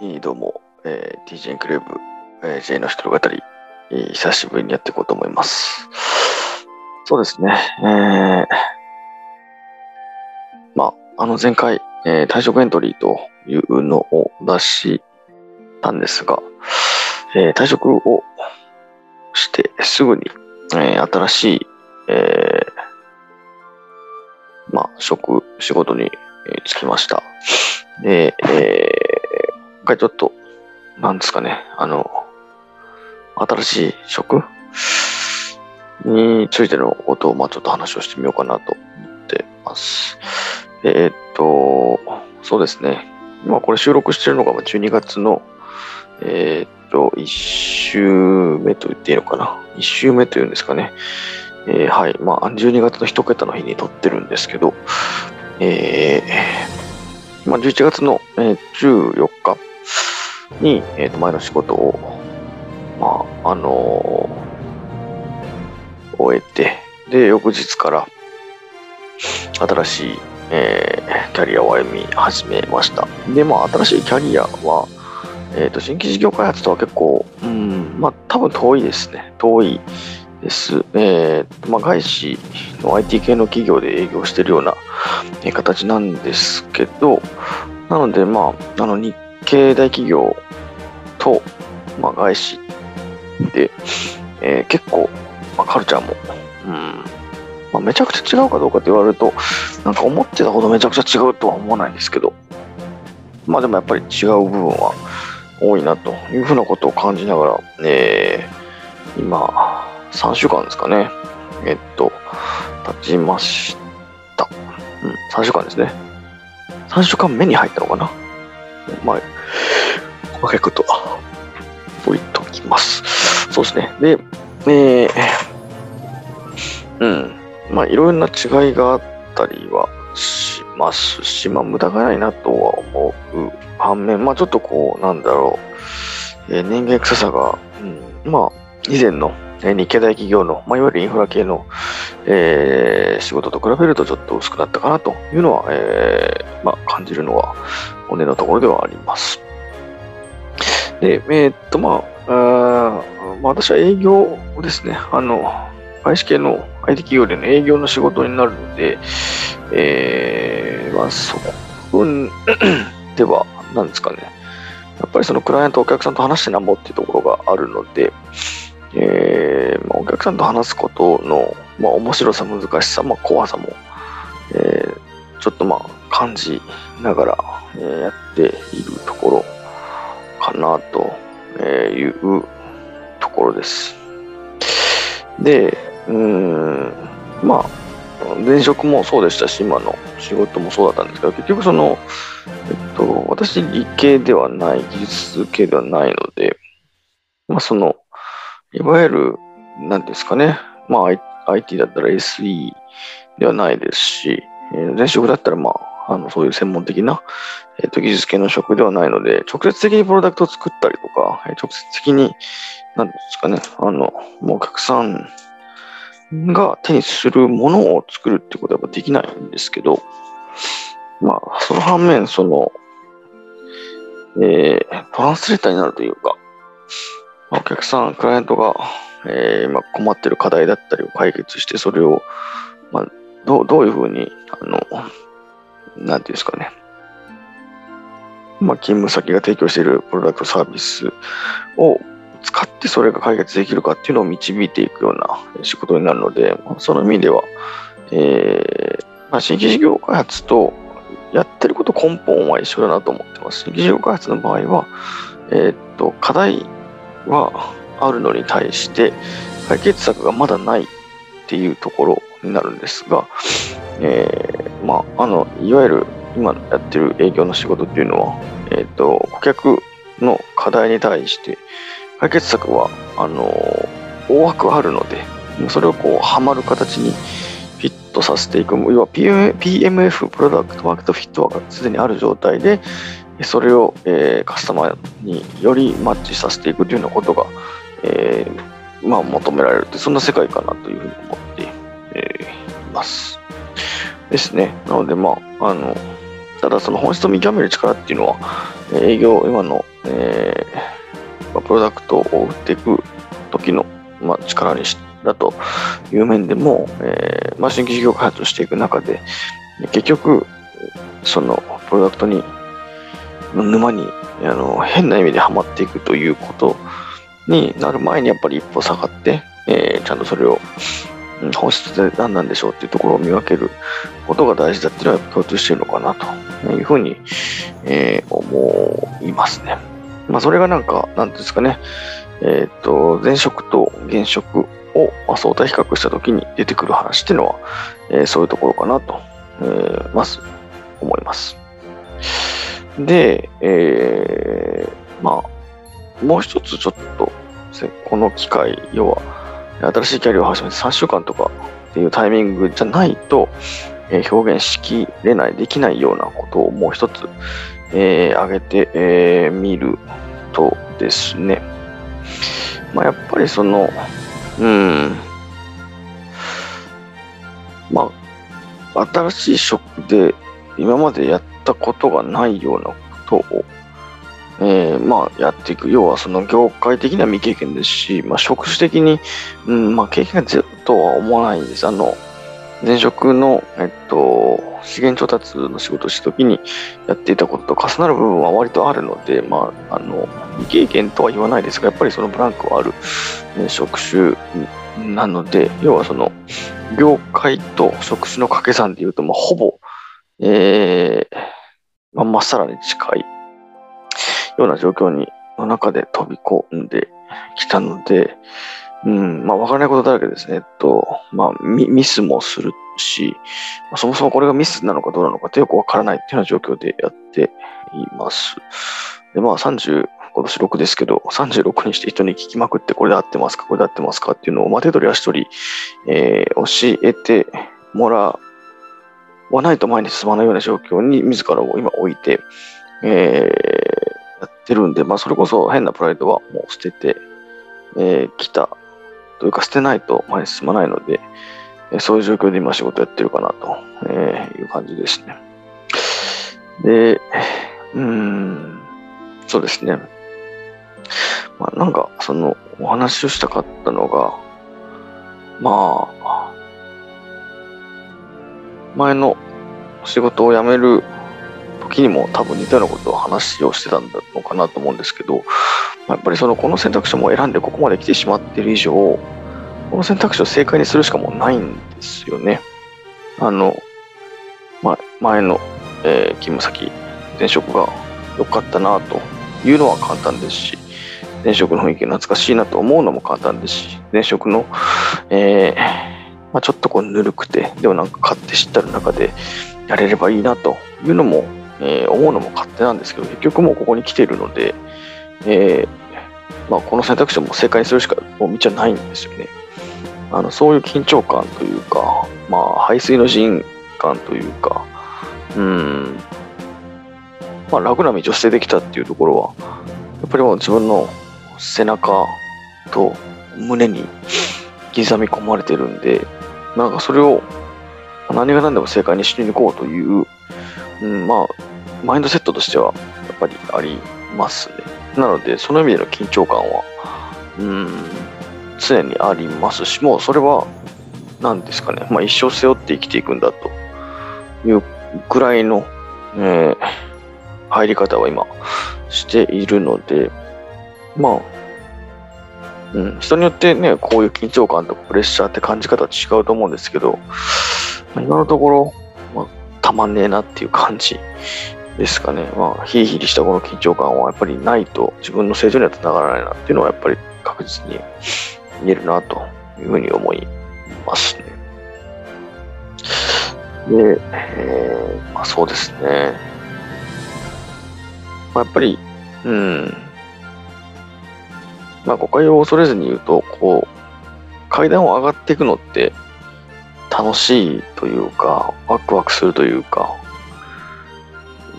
どうも、えー、TJ クレーブ、えー、J の一人語り、えー、久しぶりにやっていこうと思います。そうですね、えー、まあ、あの前回、えー、退職エントリーというのを出したんですが、えー、退職をしてすぐに、えー、新しい、えー、まあ、職、仕事に、えー、就きました。で、えー、回ちょっと、なんですかね、あの、新しい職についてのことを、まあちょっと話をしてみようかなと思ってます。えーっと、そうですね。今これ収録してるのが12月の、えーっと、1週目と言っていいのかな。1週目というんですかね。えーはい。まあ、12月の1桁の日に撮ってるんですけど、えーまあ、11月の、えー14日に、えーと前の仕事を、まあ、あのー終えて、で、翌日から新しい、えーキャリアを歩み始めました。で、まあ、新しいキャリアは、えーと新規事業開発とは結構、うん、まあ、多分遠いですね。遠いです。えーまあ、外資の IT 系の企業で営業しているような、えー形なんですけど、なので、まあ、あの日系大企業と、まあ、外資で、えー結構、まあ、カルチャーも、うんまあ、めちゃくちゃ違うかどうかって言われると、なんか思ってたほどめちゃくちゃ違うとは思わないんですけど、まあでもやっぱり違う部分は多いなというふうなことを感じながら、えー今、3週間ですかね、えっと、経ちました。うん、3週間ですね。3週間目に入ったのかなまあ、細かいこと置いときます。そうですね。で、えー、うん、まあ、いろいろな違いがあったりはしますし、まあ、無駄がないなとは思う反面、まあ、ちょっとこう、なんだろう、えー人間臭さが、うん、まあ、以前の、え日系大企業の、まあ、いわゆるインフラ系の、えー仕事と比べるとちょっと薄くなったかなというのは、えーまあ、感じるのは本音のところではあります。で、えーっと、まあ、あまあ、私は営業ですね。あの、外資系の IT 企業での営業の仕事になるので、えーまあ、そこ では、なんですかね。やっぱりそのクライアント、お客さんと話してなんぼっていうところがあるので、えーまあ、お客さんと話すことの、まあ、面白さ、難しさ、まあ、怖さも、えーちょっとまあ感じながら、えーやっているところかなというところです。で、うーん、まあ、前職もそうでしたし、今の仕事もそうだったんですけど、結局その、えっと、私理系ではない、技術系ではないので、まあその、いわゆる、なんですかね、まあ IT だったら SE ではないですし、えー前職だったらまあ、あの、そういう専門的な、えっと、技術系の職ではないので、直接的にプロダクトを作ったりとか、えー直接的に、なんですかね、あの、もうお客さんが手にするものを作るってことはやっぱできないんですけど、まあ、その反面、その、えートランスレーターになるというか、お客さん、クライアントが、えーま、困ってる課題だったりを解決して、それを、まあ、どうどういうふうに、あの、なんていうんですかね、まあ、勤務先が提供しているプロダクトサービスを使ってそれが解決できるかっていうのを導いていくような仕事になるので、まその意味では、えーまあ、新規事業開発とやってること根本は一緒だなと思ってます。新規事業開発の場合は、えーっと、課題はあるのに対して解決策がまだないっていうところになるんですが、えーまあ、あの、いわゆる今やってる営業の仕事っていうのは、えっ、と、顧客の課題に対して解決策は、あの、大枠あるので、それをこう、はまる形にフィットさせていく、要は PMF、プロダクトマーケットフィットワークがすでにある状態で、それを、えーカスタマーによりマッチさせていくというようなことが、えーまあ、求められるって、そんな世界かなというふうに思って、えーいます。ですね。なので、まあ、あの、ただその本質を見極める力っていうのは、営業、今の、えー、プロダクトを売っていく時の、まあ、力にしだという面でも、えーまあ、新規事業開発をしていく中で、結局、そのプロダクトに、沼にあの変な意味ではまっていくということになる前にやっぱり一歩下がって、えー、ちゃんとそれを本質で何なんでしょうっていうところを見分けることが大事だっていうのは共通しているのかなというふうに、えー、思いますね。まあ、それがなんか、なんですかね、えっ、ー、と、前職と現職を相対比較したときに出てくる話っていうのは、えー、そういうところかなと、えー、まず思います。で、えー、まあ、もう一つちょっと、この機会、要は、新しいキャリアを始めて3週間とかっていうタイミングじゃないと、えー、表現しきれない、できないようなことをもう一つ、えー、挙げてみ、えー、るとですね、まあ、やっぱりその、うん、まあ、新しい職で今までやったことがないようなことを、えー、まあ、やっていく。要は、その業界的には未経験ですし、まあ、職種的に、うん、まあ、経験がゼロとは思わないんです。あの、前職の、えっと、資源調達の仕事をした時にやっていたことと重なる部分は割とあるので、まあ、あの、未経験とは言わないですが、やっぱりそのブランクはある、ね、職種なので、要はその、業界と職種の掛け算で言うと、まあ、ほぼ、えー、まあ、まっさらに近いような状況に、の中で飛び込んできたので、うん、まあ、わからないことだらけですね。えっと、まあミ、スもするし、そもそもこれがミスなのかどうなのかってよくわからないっていうような状況でやっています。で、まあ、30、今年6ですけど、36にして人に聞きまくって、これで合ってますかこれで合ってますかっていうのを、まあ、手取り足取り、えー、教えてもらわないと前に進まないような状況に自らを今置いて、えー、やってるんで、まあ、それこそ変なプライドはもう捨ててき、えー、たというか捨てないと前に進まないので、えそういう状況で今仕事やってるかなと、えいう感じですね。で、うん、そうですね。まあ、なんか、その、お話をしたかったのが、まあ、前の仕事を辞める時にも多分似たようなことを話をしてたんだのかなと思うんですけど、やっぱりそのこの選択肢も選んでここまで来てしまっている以上、この選択肢を正解にするしかもうないんですよね。あの、ま、前の、えー、勤務先、前職が良かったなというのは簡単ですし、前職の雰囲気懐かしいなと思うのも簡単ですし、前職の、えー、まあ、ちょっとこうぬるくて、でもなんか買って知ったる中でやれればいいなというのも、えー、思うのも勝手なんですけど、結局もうここに来ているので、えー、まあ、この選択肢をも正解にするしかもう道はないんですよね。あのそういう緊張感というか、まあ、排水の陣感というか、うん、まあ、楽な道を捨ててきたっていうところは、やっぱりもう自分の背中と胸に刻み込まれてるんで、なんかそれを何が何でも正解にしに行こうという、うん、まあ、マインドセットとしてはやっぱりありますね。なので、その意味での緊張感は、うん、常にありますし、もうそれは、何ですかね、まあ一生背負って生きていくんだというぐらいの、えー、入り方は今しているので、まあ、うん、人によってね、こういう緊張感とかプレッシャーって感じ方は違うと思うんですけど、今のところ、まあ、たまんねえなっていう感じですかね。まあ、ヒリヒリしたこの緊張感はやっぱりないと自分の成長にはつながらないなっていうのはやっぱり確実に言えるなというふうに思いますね。で、えー、まあそうですね。まあ、やっぱり、うん、まあ誤解を恐れずに言うと、こう、階段を上がっていくのって楽しいというか、ワクワクするというか、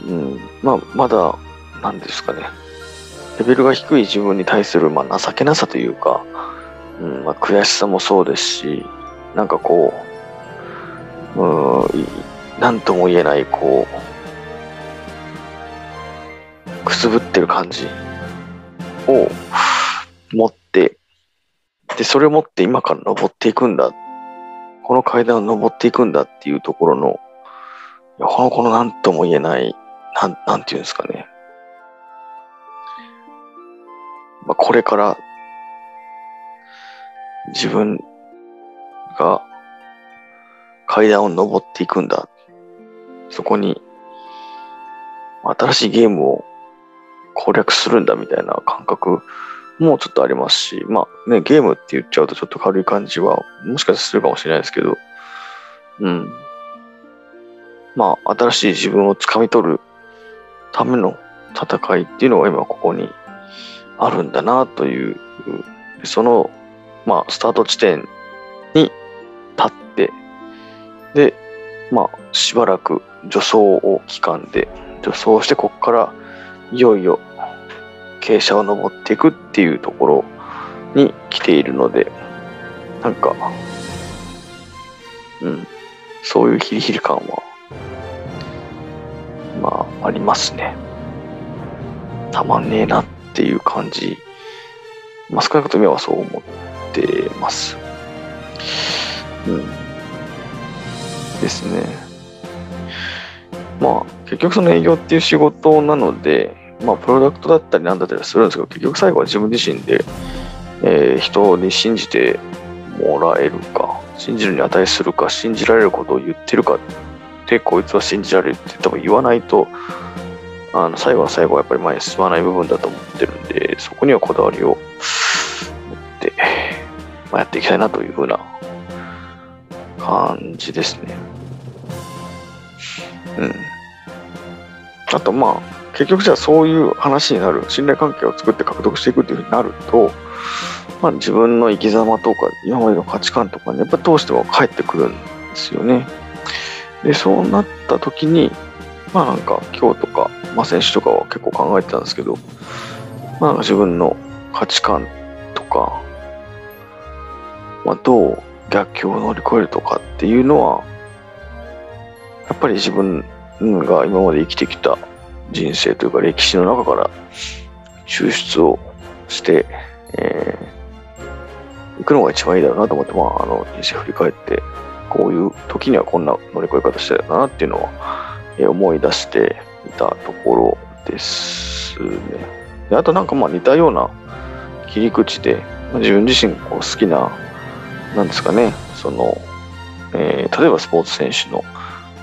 うん、まあ、まだ、なんですかね、レベルが低い自分に対する、まあ、情けなさというか、うんまあ、悔しさもそうですし、なんかこう、うん、なんとも言えない、こつぶってる感じを持って、で、それを持って今から登っていくんだ。この階段を登っていくんだっていうところの、この、この何とも言えない、なん、なんていうんですかね。まあ、これから自分が階段を登っていくんだ。そこに新しいゲームを攻略するんだみたいな感覚もちょっとありますし、まあね、ゲームって言っちゃうとちょっと軽い感じはもしかしたらするかもしれないですけど、うん。まあ、新しい自分を掴み取るための戦いっていうのが今ここにあるんだなという、その、まあ、スタート地点に立って、で、まあ、しばらく助走を期間で、助走してここからいよいよ傾斜を登っていくっていうところに来ているので、なんか、うん、そういうヒリヒリ感は、あ、りますね。たまんねえなっていう感じ。まあ、少なくともはそう思ってます。うん。ですね。まあ、結局その営業っていう仕事なので、まあ、プロダクトだったりなんだったりするんですけど、結局最後は自分自身で、えー、人に信じてもらえるか、信じるに値するか、信じられることを言ってるかで、こいつは信じられるって多分言わないと、あの最後は最後はやっぱり前に進まない部分だと思ってるんで、そこにはこだわりを持って、まあ、やっていきたいなというふうな感じですね。うん。あとまあ、結局じゃあそういう話になる、信頼関係を作って獲得していくっていうふうになると、まあ、自分の生き様とか、今までの価値観とかにやっぱどうしても返ってくるんですよね。で、そうなった時に、まあなんか今日とか、まあ選手とかは結構考えてたんですけど、まあなんか自分の価値観とか、まあどう逆境を乗り越えるとかっていうのは、やっぱり自分が今まで生きてきた人生というか歴史の中から抽出をして、えー、行くのが一番いいだろうなと思って、まあ、あの人生振り返って、こういう時にはこんな乗り越え方してたなっていうのは、思い出していたところですね。であとなんかまあ似たような切り口で、自分自身こう好きな、なんですかね、その、えー、例えばスポーツ選手の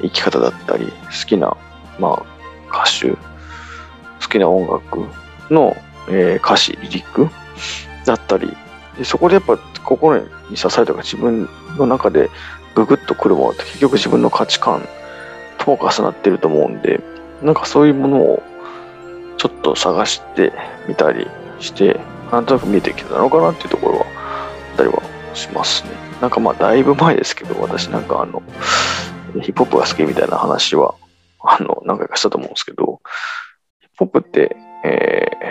生き方だったり、好きな、まあ、歌手、好きな音楽の、えー、歌詞、リリックだったり、でそこでやっぱ心に刺されたか自分の中でググッとくるものって結局自分の価値観とも重なってると思うんで、なんかそういうものをちょっと探してみたりして、なんとなく見えてきたのかなっていうところはあったりはしますね。なんかまあだいぶ前ですけど、私なんかあの、ヒップホップが好きみたいな話はあの、何回かしたと思うんですけど、ヒップホップって、えー、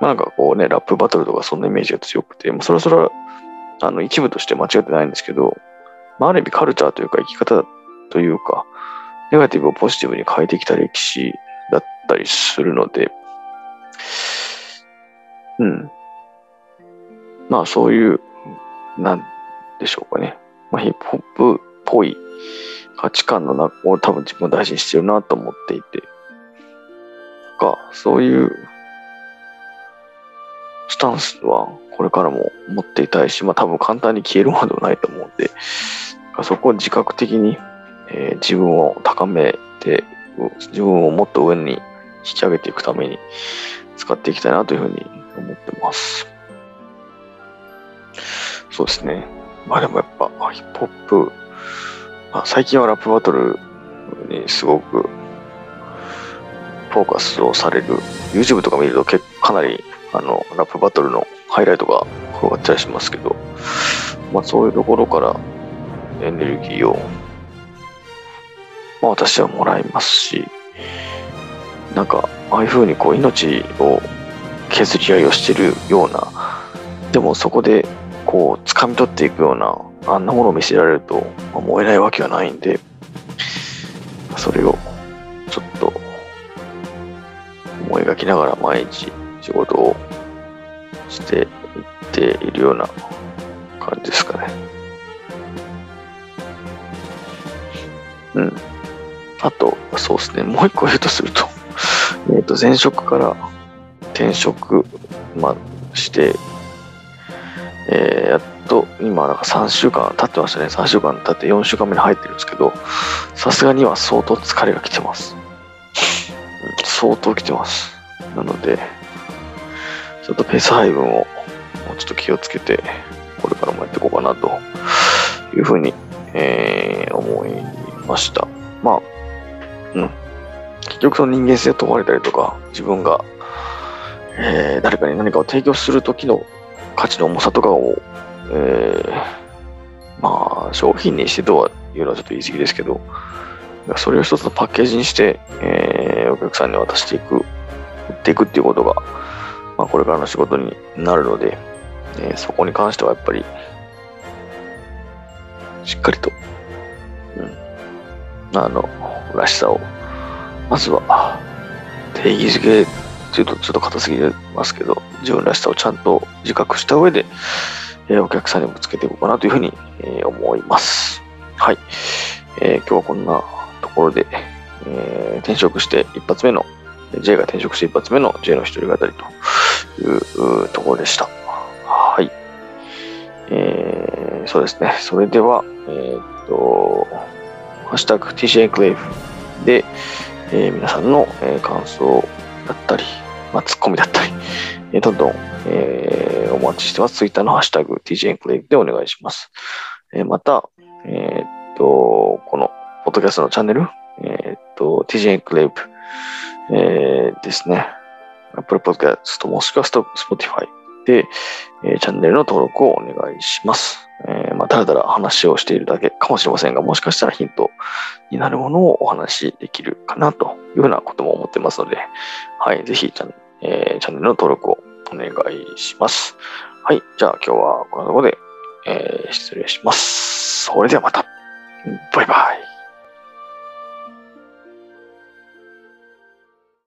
まあなんかこうね、ラップバトルとかそんなイメージが強くて、もうそろそろ、あの、一部として間違ってないんですけど、まあ、ある意味カルチャーというか生き方というか、ネガティブをポジティブに変えてきた歴史だったりするので、うん。まあそういう、なんでしょうかね。まあヒップホップっぽい価値観の中を多分自分を大事にしてるなと思っていて、か、そういうスタンスはこれからも持っていたいし、まあ多分簡単に消えるものではないと思うんで、そこを自覚的に、えー、自分を高めて、自分をもっと上に引き上げていくために使っていきたいなというふうに思ってます。そうですね。まあでもやっぱヒップホップまあ、最近はラップバトルにすごくフォーカスをされる YouTube とか見ると結かなりあのラップバトルのハイライトが転がったりしますけど、まあ、そういうところからエネルギーを、まあ、私はもらいますしなんかああいうふうにこう命を削り合いをしてるようなでもそこでこう掴み取っていくようなあんなものを見せられると思えないわけはないんで、それをちょっと思思い描きながら毎日仕事をしていっているような感じですかね。うん。あと、そうですね。もう一個言うとすると、えっ、と、前職から転職、まあ、して、えー、やっと今なんか3週間経ってましたね。3週間経って4週間目に入ってるんですけど、さすがには相当疲れが来てます。相当来てます。なので、ちょっとペース配分をもうちょっと気をつけて、これからもやっていこうかなというふうに、えー、思いました。まあ、うん。結局その人間性を問われたりとか、自分が、えー、誰かに何かを提供するときの価値の重さとかを、えー、まあ、商品にしてとはいうのはちょっと言い過ぎですけど、それを一つのパッケージにして、えー、お客さんに渡していく、売っていくっていうことが、まあ、これからの仕事になるので、えー、そこに関してはやっぱり、しっかりと、あの、らしさを、まずは、定義づけっていうとちょっと硬すぎますけど、自分らしさをちゃんと自覚した上で、え、お客さんにぶつけていこうかなというふうに、え、思います。はい。えー、今日はこんなところで、えー、転職して一発目の、J が転職して一発目の J の一人語りというところでした。はい。えー、そうですね。それでは、えー、っと、ハッシュタグ TC エンクレイブで、えー、皆さんの、えー、感想だったり、まあ、ツッコミだったり、えー、どんどん、えー、お待ちしてます。Twitter のハッシュタグ TJ エンクレイブでお願いします。えー、また、えー、っと、この、ポッドキャストのチャンネル、えー、っと、TJ エンクレイブ、えー、ですね。Apple Podcast もしくは Spotify で、えー、チャンネルの登録をお願いします。えー、まあ、だらだら話をしているだけかもしれませんが、もしかしたらヒントになるものをお話しできるかなというようなことも思ってますので、はい、ぜひチャン,、えー、チャンネルの登録をお願いします。はい、じゃあ今日はこのところで、えー、失礼します。それではまた。バイバイ。